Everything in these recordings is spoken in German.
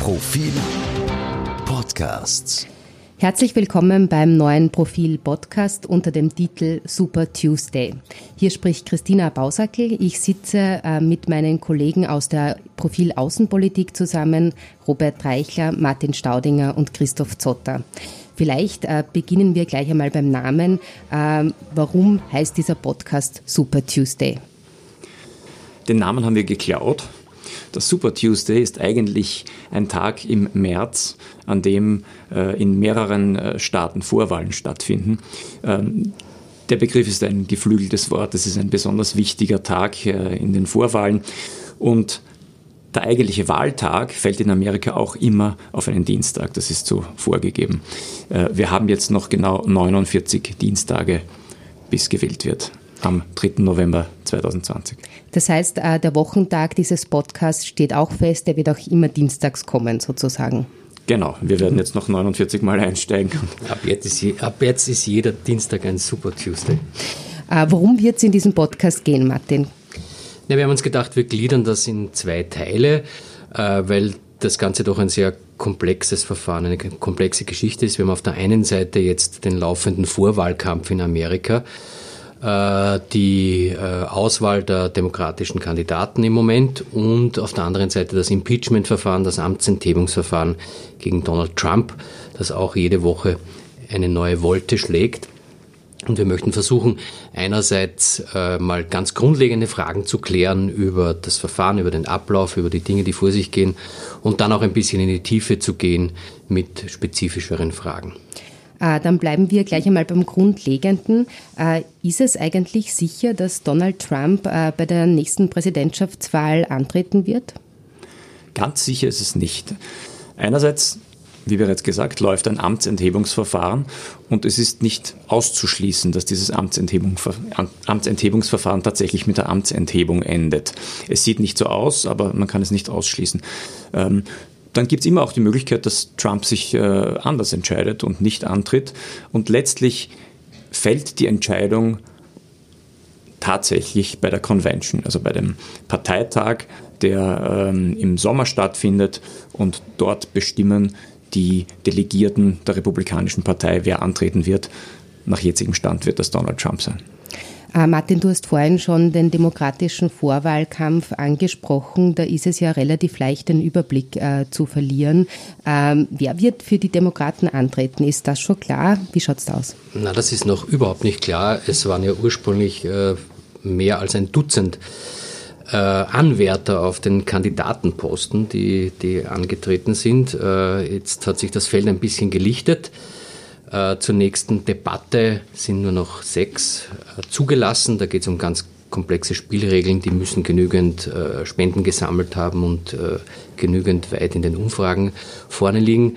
Profil Podcasts. Herzlich willkommen beim neuen Profil Podcast unter dem Titel Super Tuesday. Hier spricht Christina Bausackel. Ich sitze äh, mit meinen Kollegen aus der Profil Außenpolitik zusammen, Robert Reichler, Martin Staudinger und Christoph Zotter. Vielleicht äh, beginnen wir gleich einmal beim Namen. Äh, warum heißt dieser Podcast Super Tuesday? Den Namen haben wir geklaut. Der Super Tuesday ist eigentlich ein Tag im März, an dem äh, in mehreren äh, Staaten Vorwahlen stattfinden. Ähm, der Begriff ist ein geflügeltes Wort, es ist ein besonders wichtiger Tag äh, in den Vorwahlen und der eigentliche Wahltag fällt in Amerika auch immer auf einen Dienstag. Das ist so vorgegeben. Äh, wir haben jetzt noch genau 49 Dienstage, bis gewählt wird am 3. November 2020. Das heißt, äh, der Wochentag dieses Podcasts steht auch fest, der wird auch immer dienstags kommen, sozusagen. Genau, wir werden jetzt noch 49 Mal einsteigen. Ab jetzt ist, ab jetzt ist jeder Dienstag ein Super Tuesday. Äh, worum wird es in diesem Podcast gehen, Martin? Ja, wir haben uns gedacht, wir gliedern das in zwei Teile, äh, weil das Ganze doch ein sehr komplexes Verfahren, eine komplexe Geschichte ist. Wir haben auf der einen Seite jetzt den laufenden Vorwahlkampf in Amerika, die äh, Auswahl der demokratischen Kandidaten im Moment und auf der anderen Seite das Impeachment-Verfahren, das Amtsenthebungsverfahren gegen Donald Trump, das auch jede Woche eine neue Wolte schlägt. Und wir möchten versuchen, einerseits äh, mal ganz grundlegende Fragen zu klären über das Verfahren, über den Ablauf, über die Dinge, die vor sich gehen und dann auch ein bisschen in die Tiefe zu gehen mit spezifischeren Fragen. Äh, dann bleiben wir gleich einmal beim Grundlegenden. Äh, ist es eigentlich sicher, dass Donald Trump äh, bei der nächsten Präsidentschaftswahl antreten wird? Ganz sicher ist es nicht. Einerseits wie bereits gesagt, läuft ein Amtsenthebungsverfahren und es ist nicht auszuschließen, dass dieses Amtsenthebungsverfahren tatsächlich mit der Amtsenthebung endet. Es sieht nicht so aus, aber man kann es nicht ausschließen. Ähm, dann gibt es immer auch die Möglichkeit, dass Trump sich äh, anders entscheidet und nicht antritt. Und letztlich fällt die Entscheidung tatsächlich bei der Convention, also bei dem Parteitag, der ähm, im Sommer stattfindet. Und dort bestimmen die Delegierten der Republikanischen Partei, wer antreten wird. Nach jetzigem Stand wird das Donald Trump sein. Äh, Martin, du hast vorhin schon den demokratischen Vorwahlkampf angesprochen. Da ist es ja relativ leicht, den Überblick äh, zu verlieren. Ähm, wer wird für die Demokraten antreten? Ist das schon klar? Wie schaut es aus? Na, das ist noch überhaupt nicht klar. Es waren ja ursprünglich äh, mehr als ein Dutzend äh, Anwärter auf den Kandidatenposten, die, die angetreten sind. Äh, jetzt hat sich das Feld ein bisschen gelichtet. Äh, zur nächsten Debatte sind nur noch sechs äh, zugelassen. Da geht es um ganz komplexe Spielregeln. Die müssen genügend äh, Spenden gesammelt haben und genügend weit in den Umfragen vorne liegen.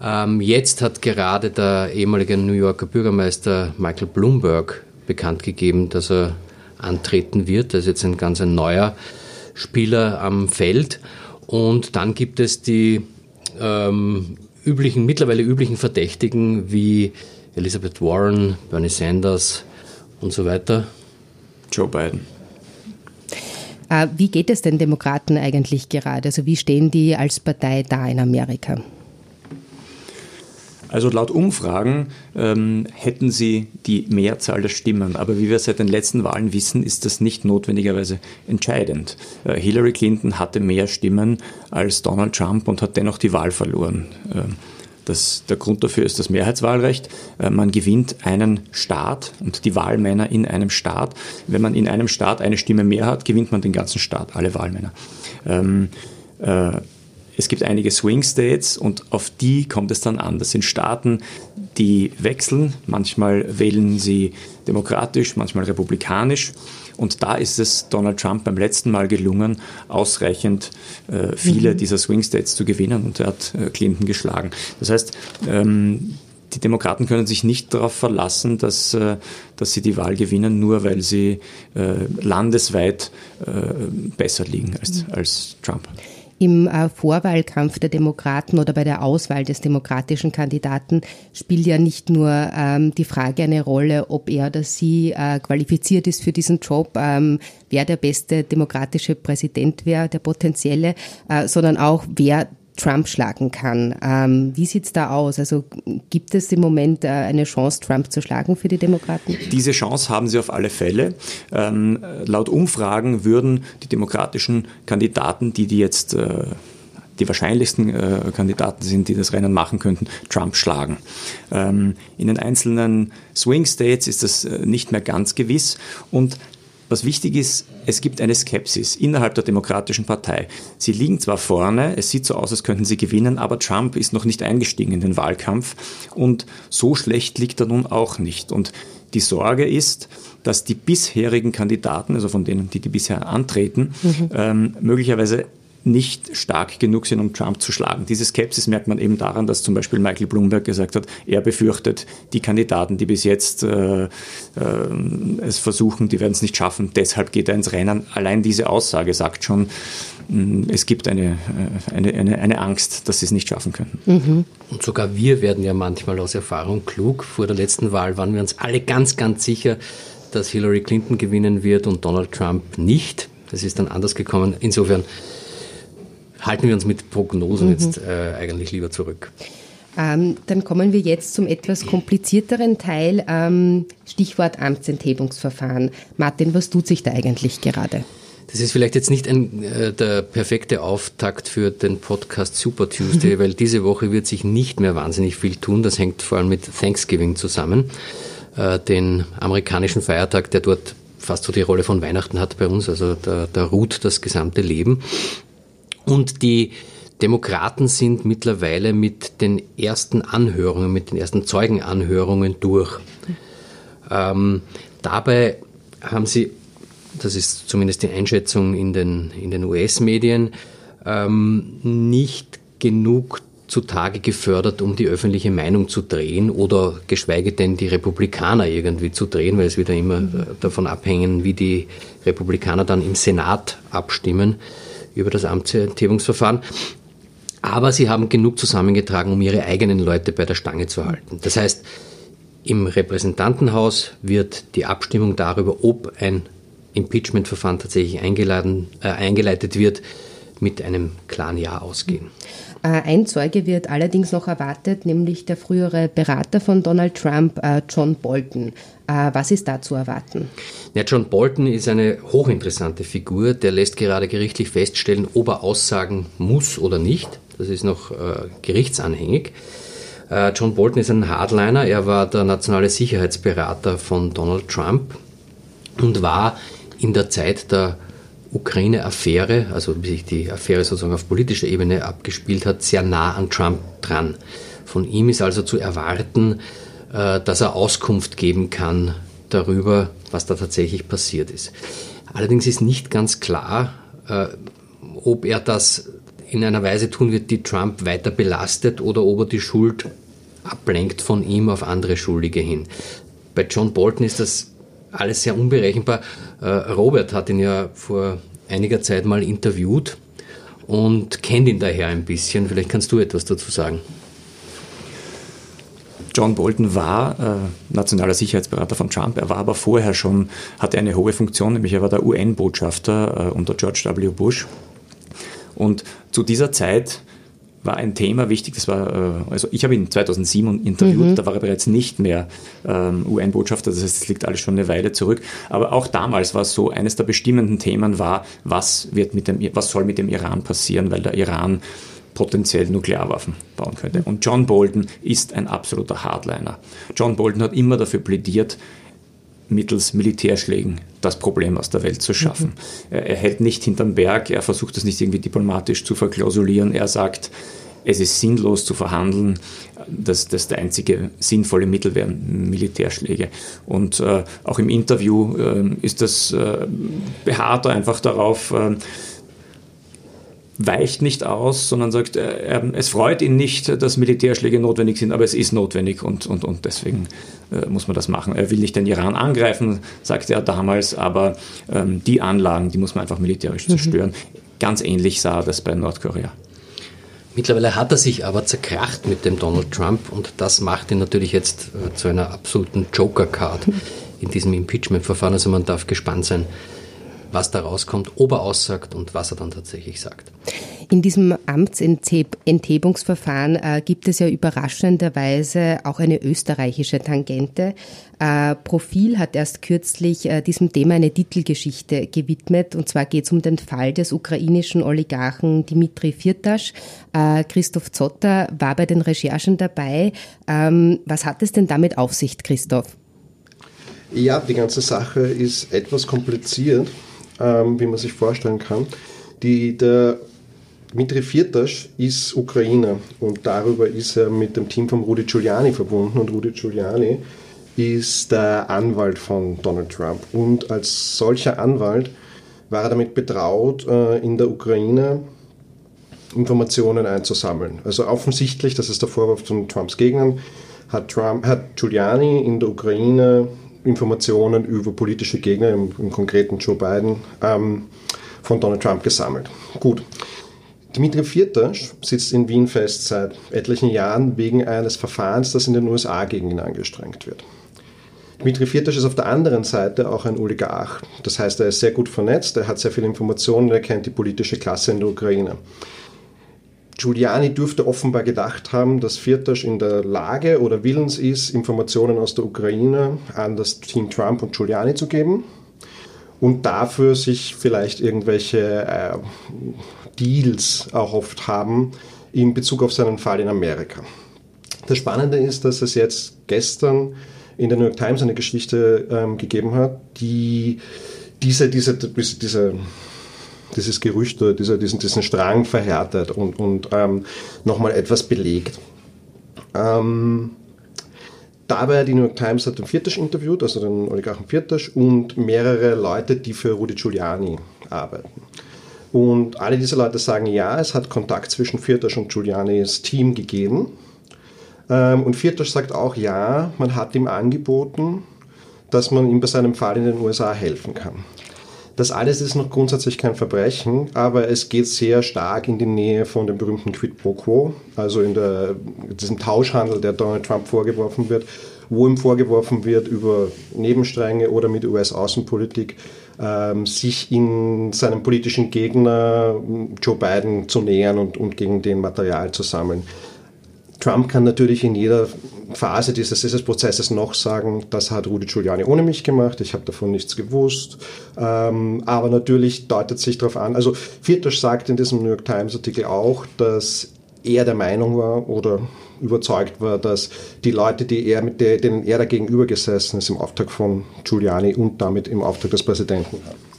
Ähm, jetzt hat gerade der ehemalige New Yorker Bürgermeister Michael Bloomberg bekannt gegeben, dass er antreten wird. Das ist jetzt ein ganz ein neuer Spieler am Feld. Und dann gibt es die ähm, üblichen, mittlerweile üblichen Verdächtigen wie Elizabeth Warren, Bernie Sanders und so weiter. Joe Biden. Äh, wie geht es den Demokraten eigentlich gerade? Also wie stehen die als Partei da in Amerika? Also laut Umfragen ähm, hätten sie die Mehrzahl der Stimmen. Aber wie wir seit den letzten Wahlen wissen, ist das nicht notwendigerweise entscheidend. Äh, Hillary Clinton hatte mehr Stimmen als Donald Trump und hat dennoch die Wahl verloren. Äh, das, der Grund dafür ist das Mehrheitswahlrecht. Äh, man gewinnt einen Staat und die Wahlmänner in einem Staat. Wenn man in einem Staat eine Stimme mehr hat, gewinnt man den ganzen Staat, alle Wahlmänner. Ähm, äh, es gibt einige Swing States und auf die kommt es dann an. Das sind Staaten, die wechseln. Manchmal wählen sie demokratisch, manchmal republikanisch. Und da ist es Donald Trump beim letzten Mal gelungen, ausreichend äh, viele mhm. dieser Swing States zu gewinnen und er hat äh, Clinton geschlagen. Das heißt, ähm, die Demokraten können sich nicht darauf verlassen, dass, äh, dass sie die Wahl gewinnen, nur weil sie äh, landesweit äh, besser liegen als, mhm. als Trump im äh, Vorwahlkampf der Demokraten oder bei der Auswahl des demokratischen Kandidaten spielt ja nicht nur ähm, die Frage eine Rolle, ob er oder sie äh, qualifiziert ist für diesen Job, ähm, wer der beste demokratische Präsident wäre, der potenzielle, äh, sondern auch wer Trump schlagen kann. Ähm, wie sieht's da aus? Also gibt es im Moment äh, eine Chance, Trump zu schlagen für die Demokraten? Diese Chance haben sie auf alle Fälle. Ähm, laut Umfragen würden die demokratischen Kandidaten, die die jetzt äh, die wahrscheinlichsten äh, Kandidaten sind, die das Rennen machen könnten, Trump schlagen. Ähm, in den einzelnen Swing States ist das äh, nicht mehr ganz gewiss und was wichtig ist, es gibt eine Skepsis innerhalb der Demokratischen Partei. Sie liegen zwar vorne, es sieht so aus, als könnten sie gewinnen, aber Trump ist noch nicht eingestiegen in den Wahlkampf und so schlecht liegt er nun auch nicht. Und die Sorge ist, dass die bisherigen Kandidaten, also von denen, die, die bisher antreten, mhm. ähm, möglicherweise nicht stark genug sind, um Trump zu schlagen. Diese Skepsis merkt man eben daran, dass zum Beispiel Michael Bloomberg gesagt hat, er befürchtet, die Kandidaten, die bis jetzt äh, äh, es versuchen, die werden es nicht schaffen, deshalb geht er ins Rennen. Allein diese Aussage sagt schon, mh, mm, es gibt eine, äh, eine, eine, eine, Angst, dass sie es nicht schaffen können. Mhm. Und sogar wir werden ja manchmal aus Erfahrung klug. Vor der letzten Wahl waren wir uns alle ganz, ganz sicher, dass Hillary Clinton gewinnen wird und Donald Trump nicht. Das ist dann anders gekommen. Insofern halten wir uns mit Prognosen mhm. jetzt äh, eigentlich lieber zurück. Ähm, dann kommen wir jetzt zum etwas komplizierteren Teil, ähm, Stichwort Amtsenthebungsverfahren. Martin, was tut sich da eigentlich gerade? Das ist vielleicht jetzt nicht ein, äh, der perfekte Auftakt für den Podcast Super Tuesday, weil diese Woche wird sich nicht mehr wahnsinnig viel tun. Das hängt vor allem mit Thanksgiving zusammen, äh, den amerikanischen Feiertag, der dort fast so die Rolle von Weihnachten hat bei uns. Also da, da ruht das gesamte Leben. Und die Demokraten sind mittlerweile mit den ersten Anhörungen, mit den ersten Zeugenanhörungen durch. Ähm, dabei haben sie, das ist zumindest die Einschätzung in den, in den US-Medien, ähm, nicht genug zutage gefördert, um die öffentliche Meinung zu drehen oder geschweige denn die Republikaner irgendwie zu drehen, weil es wieder immer davon abhängen, wie die Republikaner dann im Senat abstimmen über das Amtsenthebungsverfahren. Aber sie haben genug zusammengetragen, um ihre eigenen Leute bei der Stange zu halten. Das heißt, im Repräsentantenhaus wird die Abstimmung darüber, ob ein Impeachment-Verfahren tatsächlich äh, eingeleitet wird, mit einem klaren Ja ausgehen. Äh, ein Zeuge wird allerdings noch erwartet, nämlich der frühere Berater von Donald Trump, äh, John Bolton. Äh, was ist da zu erwarten? Ja, John Bolton ist eine hochinteressante Figur. Der lässt gerade gerichtlich feststellen, ob er aussagen muss oder nicht. Das ist noch äh, gerichtsanhängig. Äh, John Bolton ist ein Hardliner. Er war der nationale Sicherheitsberater von Donald Trump und war in der Zeit der Ukraine-Affäre, also wie sich die Affäre sozusagen auf politischer Ebene abgespielt hat, sehr nah an Trump dran. Von ihm ist also zu erwarten, äh, dass er Auskunft geben kann darüber, was da tatsächlich passiert ist. Allerdings ist nicht ganz klar, äh, ob er das in einer Weise tun wird, die Trump weiter belastet oder ob er die Schuld ablenkt von ihm auf andere Schuldige hin. Bei John Bolton ist das alles sehr unberechenbar. Äh, Robert hat ihn ja vor einiger Zeit mal interviewt und kennt ihn daher ein bisschen. Vielleicht kannst du etwas dazu sagen. John Bolton war äh, nationaler Sicherheitsberater von Trump. Er war aber vorher schon, hatte eine hohe Funktion, nämlich er war der UN-Botschafter äh, unter George W. Bush. Und zu dieser Zeit war ein Thema wichtig, das war, äh, also ich habe ihn 2007 interviewt, mhm. da war er bereits nicht mehr ähm, UN-Botschafter, das heißt, es liegt alles schon eine Weile zurück. Aber auch damals war es so, eines der bestimmenden Themen war, was wird mit dem, was soll mit dem Iran passieren, weil der Iran potenziell Nuklearwaffen bauen könnte. Und John Bolton ist ein absoluter Hardliner. John Bolton hat immer dafür plädiert, mittels Militärschlägen das Problem aus der Welt zu schaffen. Mhm. Er, hält nicht hinterm Berg, er versucht das nicht irgendwie diplomatisch zu verklausulieren. Er sagt, es ist sinnlos zu verhandeln, dass das der einzige sinnvolle Mittel wären Militärschläge. Und äh, auch im Interview äh, ist das äh, beharrt einfach darauf, äh, weicht nicht aus, sondern sagt, äh, es freut ihn nicht, dass Militärschläge notwendig sind, aber es ist notwendig und, und, und deswegen äh, muss man das machen. Er will nicht den Iran angreifen, sagte er damals, aber ähm, die Anlagen, die muss man einfach militärisch mhm. zerstören. Ganz ähnlich sah er das bei Nordkorea. Mittlerweile hat er sich aber zerkracht mit dem Donald Trump und das macht ihn natürlich jetzt äh, zu einer absoluten Joker-Card in diesem Impeachment-Verfahren. Also man darf gespannt sein, was da rauskommt, ob er aussagt und was er dann tatsächlich sagt. In diesem Amtsenthebungsverfahren äh, gibt es ja überraschenderweise auch eine österreichische Tangente. Äh, Profil hat erst kürzlich äh, diesem Thema eine Titelgeschichte gewidmet. Und zwar geht es um den Fall des ukrainischen Oligarchen Dimitri Firtasch. Äh, Christoph Zotter war bei den Recherchen dabei. Ähm, was hat es denn damit auf sich, Christoph? Ja, die ganze Sache ist etwas kompliziert, ähm, wie man sich vorstellen kann. Die, der Dmitri Firtasch ist Ukrainer und darüber ist er mit dem Team von Rudi Giuliani verbunden und Rudi Giuliani ist der Anwalt von Donald Trump und als solcher Anwalt war er damit betraut, äh, in der Ukraine Informationen einzusammeln. Also offensichtlich, das ist der Vorwurf von Trumps Gegnern, hat, Trump, hat Giuliani in der Ukraine Informationen über politische Gegner, im, im konkreten Joe Biden, ähm, von Donald Trump gesammelt. Gut. Dmitri Firtasch sitzt in Wien fest seit etlichen Jahren wegen eines Verfahrens, das in den USA gegen ihn angestrengt wird. Dmitri Firtasch ist auf der anderen Seite auch ein Oligarch. Das heißt, er ist sehr gut vernetzt, er hat sehr viele Informationen, er kennt die politische Klasse in der Ukraine. Giuliani dürfte offenbar gedacht haben, dass Firtasch in der Lage oder willens ist, Informationen aus der Ukraine an das Team Trump und Giuliani zu geben und dafür sich vielleicht irgendwelche äh, Deals erhofft haben in Bezug auf seinen Fall in Amerika. Das Spannende ist, dass es jetzt gestern in der New York Times eine Geschichte ähm, gegeben hat, die diese, diese, diese, dieses Gerücht oder dieser, diesen, diesen Strang verhärtet und, und ähm, nochmal etwas belegt. Ähm, dabei die New York Times hat den Viertasch interviewt, also den Oligarchen Viertasch und mehrere Leute, die für Rudy Giuliani arbeiten. Und alle diese Leute sagen, ja, es hat Kontakt zwischen Viertasch und Giulianis Team gegeben. Ähm, und Viertasch sagt auch, ja, man hat ihm angeboten, dass man ihm bei seinem Fall in den USA helfen kann. Das alles ist noch grundsätzlich kein Verbrechen, aber es geht sehr stark in die Nähe von dem berühmten Quid pro quo, also in der, diesem Tauschhandel, der Donald Trump vorgeworfen wird, wo ihm vorgeworfen wird, über Nebenstränge oder mit US-Außenpolitik ähm, sich in seinem politischen Gegner Joe Biden zu nähern und, und gegen den Material zu sammeln. Trump kann natürlich in jeder Phase dieses, Prozesses noch sagen, das hat Rudy Giuliani ohne mich gemacht, ich habe davon nichts gewusst. Ähm, aber natürlich deutet sich darauf an, also Viertasch sagt in diesem New York Times Artikel auch, dass er der Meinung war oder überzeugt war, dass die Leute, die er mit der, denen er dagegenüber gesessen ist, im Auftrag von Giuliani und damit im Auftrag des Präsidenten haben.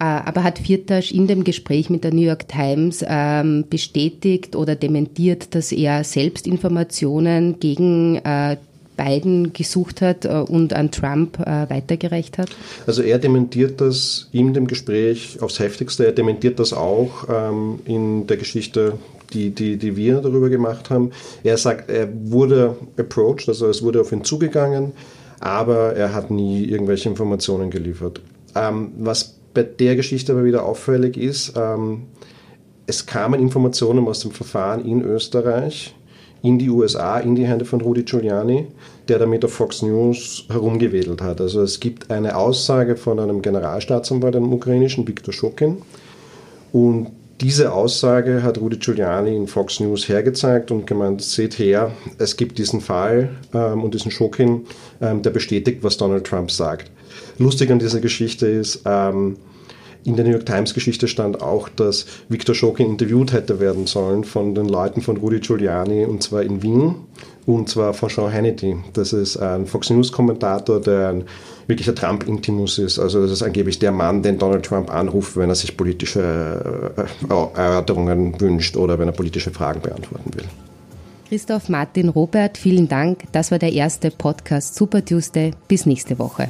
Äh, aber hat Firtasch in dem Gespräch mit der New York Times ähm, bestätigt oder dementiert, dass er selbst Informationen gegen äh, Biden gesucht hat äh, und an Trump äh, weitergereicht hat? Also er dementiert das in dem Gespräch aufs heftigste. Er dementiert das auch ähm, in der Geschichte, die, die, die wir darüber gemacht haben. Er sagt, er wurde approached, also es wurde auf ihn zugegangen, aber er hat nie irgendwelche Informationen geliefert. Ähm, was bei der Geschichte aber wieder auffällig ist, ähm, es kamen Informationen aus dem Verfahren in Österreich, in die USA, in die Hände von Rudi Giuliani, der damit auf Fox News herumgewedelt hat. Also es gibt eine Aussage von einem Generalstaatsanwalt, einem ukrainischen, Viktor Schokin, und diese Aussage hat Rudi Giuliani in Fox News hergezeigt und gemeint, seht her, es gibt diesen Fall ähm, und diesen Schokin, ähm, der bestätigt, was Donald Trump sagt. Lustig an dieser Geschichte ist, ähm, in der New York Times Geschichte stand auch, dass Viktor Schokin interviewt hätte werden sollen von den Leuten von Rudy Giuliani und zwar in Wien und zwar von Sean Hannity. Das ist ein Fox News Kommentator, der ein wirklicher Trump-Intimus ist. Also das ist angeblich der Mann, den Donald Trump anruft, wenn er sich politische äh, Erörterungen wünscht oder wenn er politische Fragen beantworten will. Christoph Martin Robert, vielen Dank. Das war der erste Podcast Super Tuesday. Bis nächste Woche.